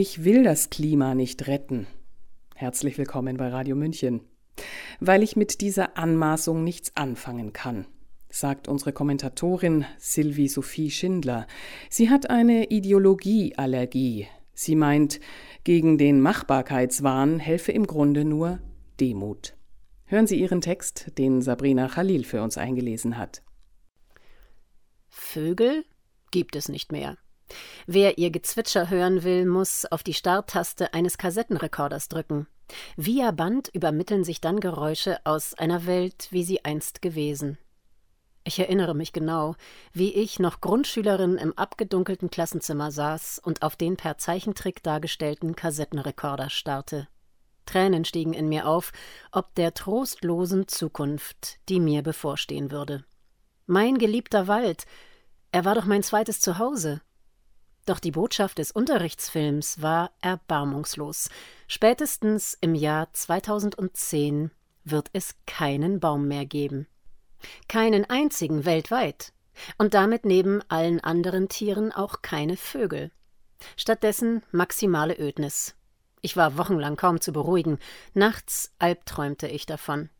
Ich will das Klima nicht retten. Herzlich willkommen bei Radio München. Weil ich mit dieser Anmaßung nichts anfangen kann, sagt unsere Kommentatorin Sylvie Sophie Schindler. Sie hat eine Ideologieallergie. Sie meint, gegen den Machbarkeitswahn helfe im Grunde nur Demut. Hören Sie Ihren Text, den Sabrina Khalil für uns eingelesen hat. Vögel gibt es nicht mehr. Wer ihr Gezwitscher hören will, muss auf die Starttaste eines Kassettenrekorders drücken. Via Band übermitteln sich dann Geräusche aus einer Welt, wie sie einst gewesen. Ich erinnere mich genau, wie ich noch Grundschülerin im abgedunkelten Klassenzimmer saß und auf den per Zeichentrick dargestellten Kassettenrekorder starrte. Tränen stiegen in mir auf, ob der trostlosen Zukunft, die mir bevorstehen würde. Mein geliebter Wald, er war doch mein zweites Zuhause. Doch die Botschaft des Unterrichtsfilms war erbarmungslos. Spätestens im Jahr 2010 wird es keinen Baum mehr geben. Keinen einzigen weltweit. Und damit neben allen anderen Tieren auch keine Vögel. Stattdessen maximale Ödnis. Ich war wochenlang kaum zu beruhigen. Nachts albträumte ich davon.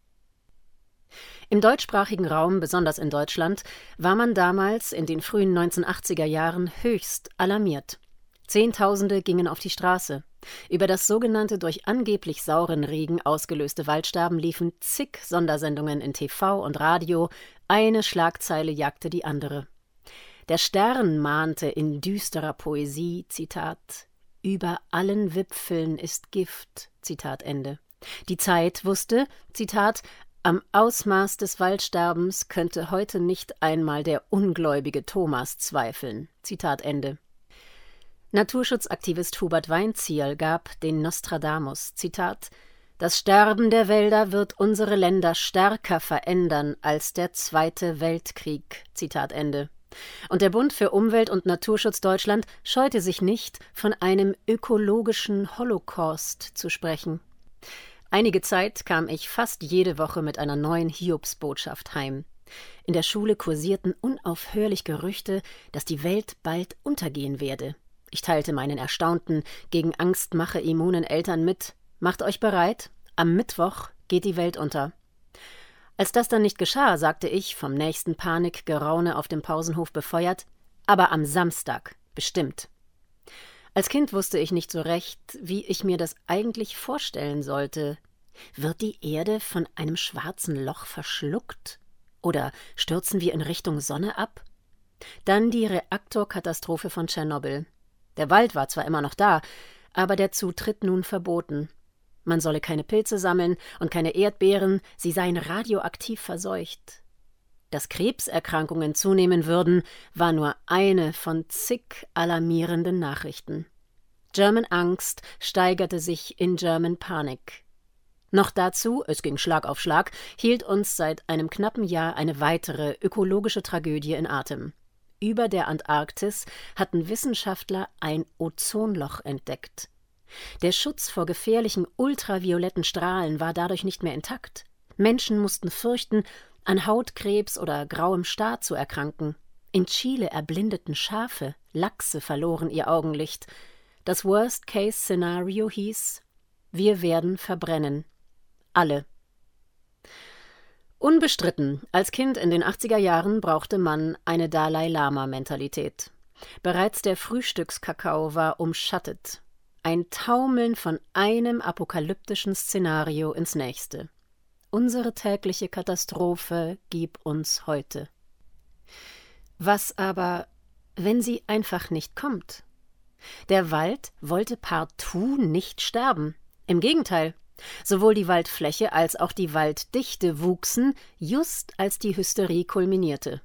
Im deutschsprachigen Raum, besonders in Deutschland, war man damals in den frühen 1980er Jahren höchst alarmiert. Zehntausende gingen auf die Straße. Über das sogenannte durch angeblich sauren Regen ausgelöste Waldsterben liefen zig Sondersendungen in TV und Radio, eine Schlagzeile jagte die andere. Der Stern mahnte in düsterer Poesie, Zitat, über allen Wipfeln ist Gift, Zitat Ende. Die Zeit wusste, Zitat, am Ausmaß des Waldsterbens könnte heute nicht einmal der ungläubige Thomas zweifeln. Zitat Ende. Naturschutzaktivist Hubert Weinzierl gab den Nostradamus Zitat Das Sterben der Wälder wird unsere Länder stärker verändern als der Zweite Weltkrieg. Zitat Ende. Und der Bund für Umwelt und Naturschutz Deutschland scheute sich nicht, von einem ökologischen Holocaust zu sprechen. Einige Zeit kam ich fast jede Woche mit einer neuen Hiobsbotschaft heim. In der Schule kursierten unaufhörlich Gerüchte, dass die Welt bald untergehen werde. Ich teilte meinen erstaunten, gegen Angstmache immunen Eltern mit: Macht euch bereit, am Mittwoch geht die Welt unter. Als das dann nicht geschah, sagte ich, vom nächsten Panikgeraune auf dem Pausenhof befeuert: Aber am Samstag, bestimmt. Als Kind wusste ich nicht so recht, wie ich mir das eigentlich vorstellen sollte. Wird die Erde von einem schwarzen Loch verschluckt? Oder stürzen wir in Richtung Sonne ab? Dann die Reaktorkatastrophe von Tschernobyl. Der Wald war zwar immer noch da, aber der Zutritt nun verboten. Man solle keine Pilze sammeln und keine Erdbeeren, sie seien radioaktiv verseucht. Dass Krebserkrankungen zunehmen würden, war nur eine von zig alarmierenden Nachrichten. German Angst steigerte sich in German Panik. Noch dazu, es ging Schlag auf Schlag, hielt uns seit einem knappen Jahr eine weitere ökologische Tragödie in Atem. Über der Antarktis hatten Wissenschaftler ein Ozonloch entdeckt. Der Schutz vor gefährlichen ultravioletten Strahlen war dadurch nicht mehr intakt. Menschen mussten fürchten, an Hautkrebs oder grauem Star zu erkranken. In Chile erblindeten Schafe, Lachse verloren ihr Augenlicht. Das Worst-Case-Szenario hieß: Wir werden verbrennen. Alle. Unbestritten, als Kind in den 80er Jahren brauchte man eine Dalai Lama-Mentalität. Bereits der Frühstückskakao war umschattet. Ein Taumeln von einem apokalyptischen Szenario ins nächste. Unsere tägliche Katastrophe gib uns heute. Was aber, wenn sie einfach nicht kommt? Der Wald wollte partout nicht sterben. Im Gegenteil, sowohl die Waldfläche als auch die Walddichte wuchsen, just als die Hysterie kulminierte.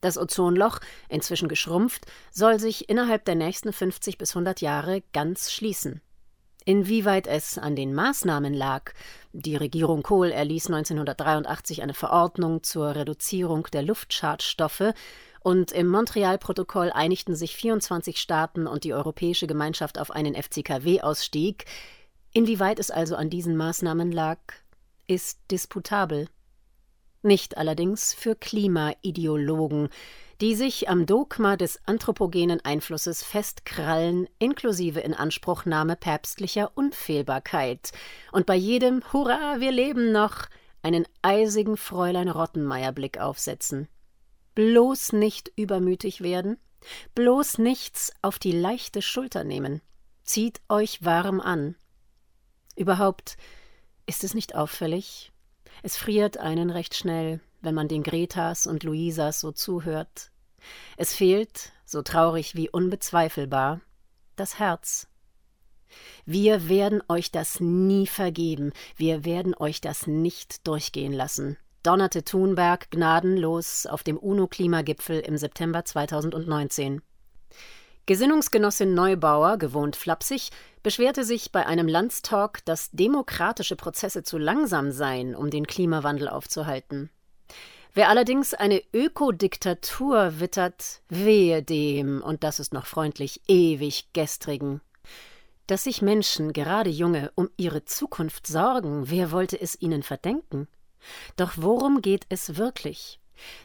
Das Ozonloch, inzwischen geschrumpft, soll sich innerhalb der nächsten 50 bis 100 Jahre ganz schließen. Inwieweit es an den Maßnahmen lag, die Regierung Kohl erließ 1983 eine Verordnung zur Reduzierung der Luftschadstoffe und im Montreal-Protokoll einigten sich 24 Staaten und die Europäische Gemeinschaft auf einen FCKW-Ausstieg. Inwieweit es also an diesen Maßnahmen lag, ist disputabel. Nicht allerdings für Klimaideologen, die sich am Dogma des anthropogenen Einflusses festkrallen, inklusive Inanspruchnahme päpstlicher Unfehlbarkeit und bei jedem Hurra, wir leben noch einen eisigen Fräulein Rottenmeier-Blick aufsetzen. Bloß nicht übermütig werden, bloß nichts auf die leichte Schulter nehmen. Zieht euch warm an. Überhaupt ist es nicht auffällig. Es friert einen recht schnell, wenn man den Gretas und Luisas so zuhört. Es fehlt, so traurig wie unbezweifelbar, das Herz. Wir werden euch das nie vergeben, wir werden euch das nicht durchgehen lassen, donnerte Thunberg gnadenlos auf dem UNO-Klimagipfel im September 2019. Gesinnungsgenossin Neubauer, gewohnt flapsig, beschwerte sich bei einem Landstalk, dass demokratische Prozesse zu langsam seien, um den Klimawandel aufzuhalten. Wer allerdings eine Ökodiktatur wittert, wehe dem, und das ist noch freundlich, ewig gestrigen. Dass sich Menschen, gerade junge, um ihre Zukunft sorgen, wer wollte es ihnen verdenken? Doch worum geht es wirklich?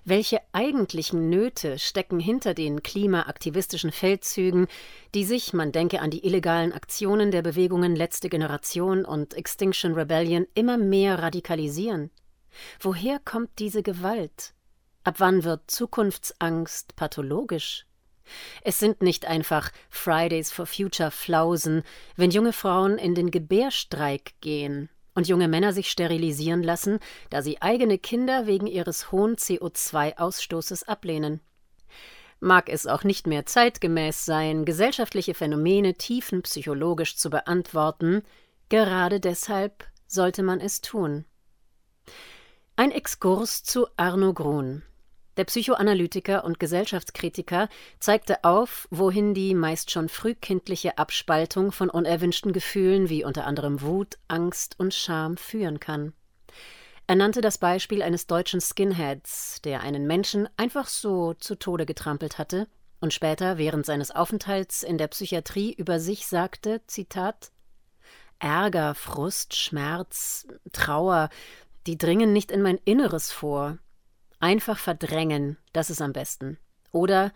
Welche eigentlichen Nöte stecken hinter den klimaaktivistischen Feldzügen, die sich, man denke an die illegalen Aktionen der Bewegungen Letzte Generation und Extinction Rebellion, immer mehr radikalisieren? Woher kommt diese Gewalt? Ab wann wird Zukunftsangst pathologisch? Es sind nicht einfach Fridays for Future Flausen, wenn junge Frauen in den Gebärstreik gehen und junge Männer sich sterilisieren lassen, da sie eigene Kinder wegen ihres hohen CO2-Ausstoßes ablehnen. Mag es auch nicht mehr zeitgemäß sein, gesellschaftliche Phänomene tiefenpsychologisch zu beantworten, gerade deshalb sollte man es tun. Ein Exkurs zu Arno Grun. Der Psychoanalytiker und Gesellschaftskritiker zeigte auf, wohin die meist schon frühkindliche Abspaltung von unerwünschten Gefühlen wie unter anderem Wut, Angst und Scham führen kann. Er nannte das Beispiel eines deutschen Skinheads, der einen Menschen einfach so zu Tode getrampelt hatte und später während seines Aufenthalts in der Psychiatrie über sich sagte, Zitat Ärger, Frust, Schmerz, Trauer, die dringen nicht in mein Inneres vor. Einfach verdrängen, das ist am besten. Oder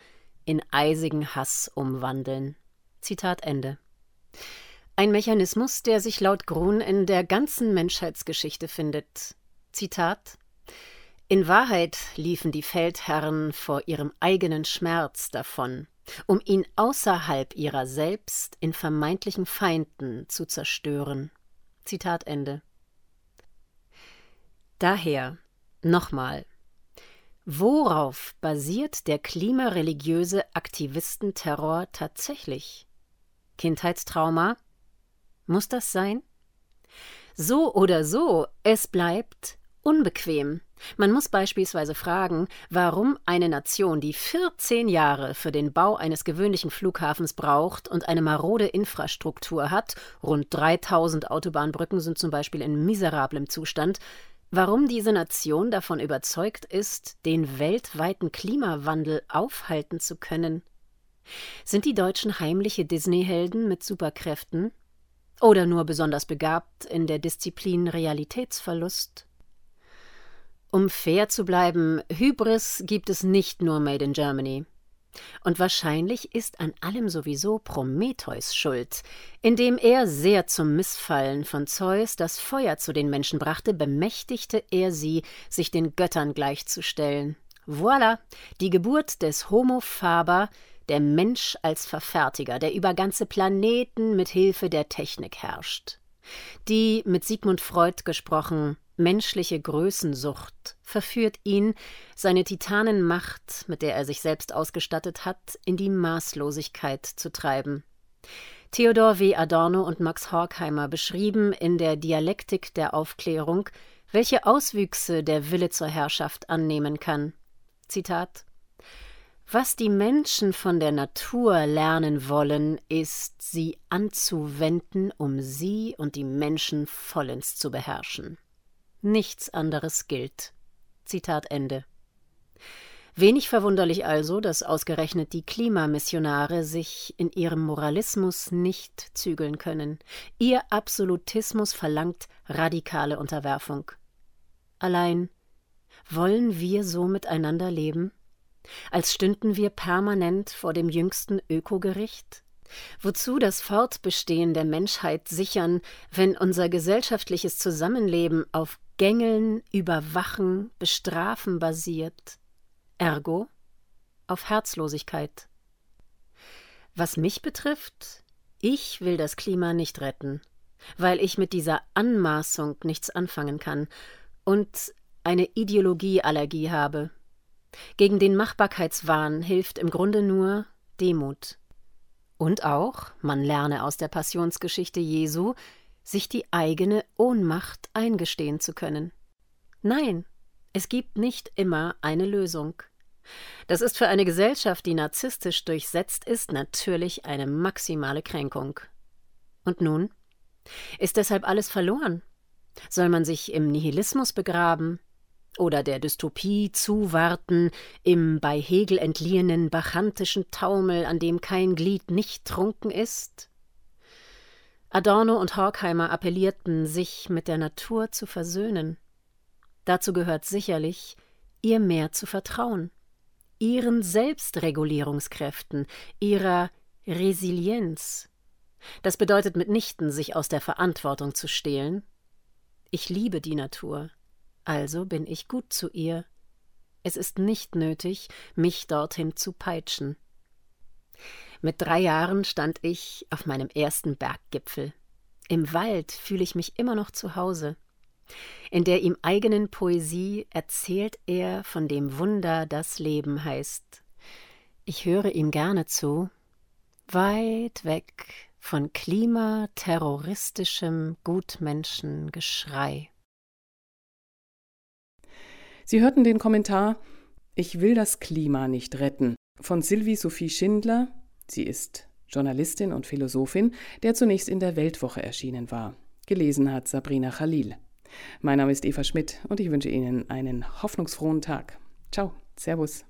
in eisigen Hass umwandeln. Zitat Ende. Ein Mechanismus, der sich laut Grun in der ganzen Menschheitsgeschichte findet. Zitat In Wahrheit liefen die Feldherren vor ihrem eigenen Schmerz davon, um ihn außerhalb ihrer selbst in vermeintlichen Feinden zu zerstören. Zitat Ende. Daher nochmal. Worauf basiert der klimareligiöse Aktivistenterror tatsächlich? Kindheitstrauma? Muss das sein? So oder so, es bleibt unbequem. Man muss beispielsweise fragen, warum eine Nation, die 14 Jahre für den Bau eines gewöhnlichen Flughafens braucht und eine marode Infrastruktur hat, rund 3000 Autobahnbrücken sind zum Beispiel in miserablem Zustand, Warum diese Nation davon überzeugt ist, den weltweiten Klimawandel aufhalten zu können? Sind die Deutschen heimliche Disney-Helden mit Superkräften? Oder nur besonders begabt in der Disziplin Realitätsverlust? Um fair zu bleiben, Hybris gibt es nicht nur Made in Germany. Und wahrscheinlich ist an allem sowieso Prometheus schuld. Indem er sehr zum Missfallen von Zeus das Feuer zu den Menschen brachte, bemächtigte er sie, sich den Göttern gleichzustellen. Voilà, die Geburt des Homo faber, der Mensch als Verfertiger, der über ganze Planeten mit Hilfe der Technik herrscht. Die, mit Sigmund Freud gesprochen, menschliche Größensucht verführt ihn, seine Titanenmacht, mit der er sich selbst ausgestattet hat, in die Maßlosigkeit zu treiben. Theodor W. Adorno und Max Horkheimer beschrieben in der Dialektik der Aufklärung, welche Auswüchse der Wille zur Herrschaft annehmen kann. Zitat Was die Menschen von der Natur lernen wollen, ist, sie anzuwenden, um sie und die Menschen vollends zu beherrschen. Nichts anderes gilt. Zitat Ende. Wenig verwunderlich also, dass ausgerechnet die Klimamissionare sich in ihrem Moralismus nicht zügeln können. Ihr Absolutismus verlangt radikale Unterwerfung. Allein wollen wir so miteinander leben? als stünden wir permanent vor dem jüngsten Ökogericht? Wozu das Fortbestehen der Menschheit sichern, wenn unser gesellschaftliches Zusammenleben auf Gängeln, Überwachen, Bestrafen basiert? Ergo auf Herzlosigkeit. Was mich betrifft, ich will das Klima nicht retten, weil ich mit dieser Anmaßung nichts anfangen kann und eine Ideologieallergie habe. Gegen den Machbarkeitswahn hilft im Grunde nur Demut. Und auch, man lerne aus der Passionsgeschichte Jesu, sich die eigene Ohnmacht eingestehen zu können. Nein, es gibt nicht immer eine Lösung. Das ist für eine Gesellschaft, die narzisstisch durchsetzt ist, natürlich eine maximale Kränkung. Und nun? Ist deshalb alles verloren? Soll man sich im Nihilismus begraben? oder der Dystopie zuwarten, im bei Hegel entliehenen bachantischen Taumel, an dem kein Glied nicht trunken ist? Adorno und Horkheimer appellierten, sich mit der Natur zu versöhnen. Dazu gehört sicherlich, ihr mehr zu vertrauen, ihren Selbstregulierungskräften, ihrer Resilienz. Das bedeutet mitnichten, sich aus der Verantwortung zu stehlen. Ich liebe die Natur, also bin ich gut zu ihr. Es ist nicht nötig, mich dorthin zu peitschen. Mit drei Jahren stand ich auf meinem ersten Berggipfel. Im Wald fühle ich mich immer noch zu Hause. In der ihm eigenen Poesie erzählt er von dem Wunder, das Leben heißt. Ich höre ihm gerne zu, weit weg von klimaterroristischem Gutmenschengeschrei. Sie hörten den Kommentar Ich will das Klima nicht retten von Sylvie Sophie Schindler. Sie ist Journalistin und Philosophin, der zunächst in der Weltwoche erschienen war. Gelesen hat Sabrina Khalil. Mein Name ist Eva Schmidt und ich wünsche Ihnen einen hoffnungsfrohen Tag. Ciao, Servus.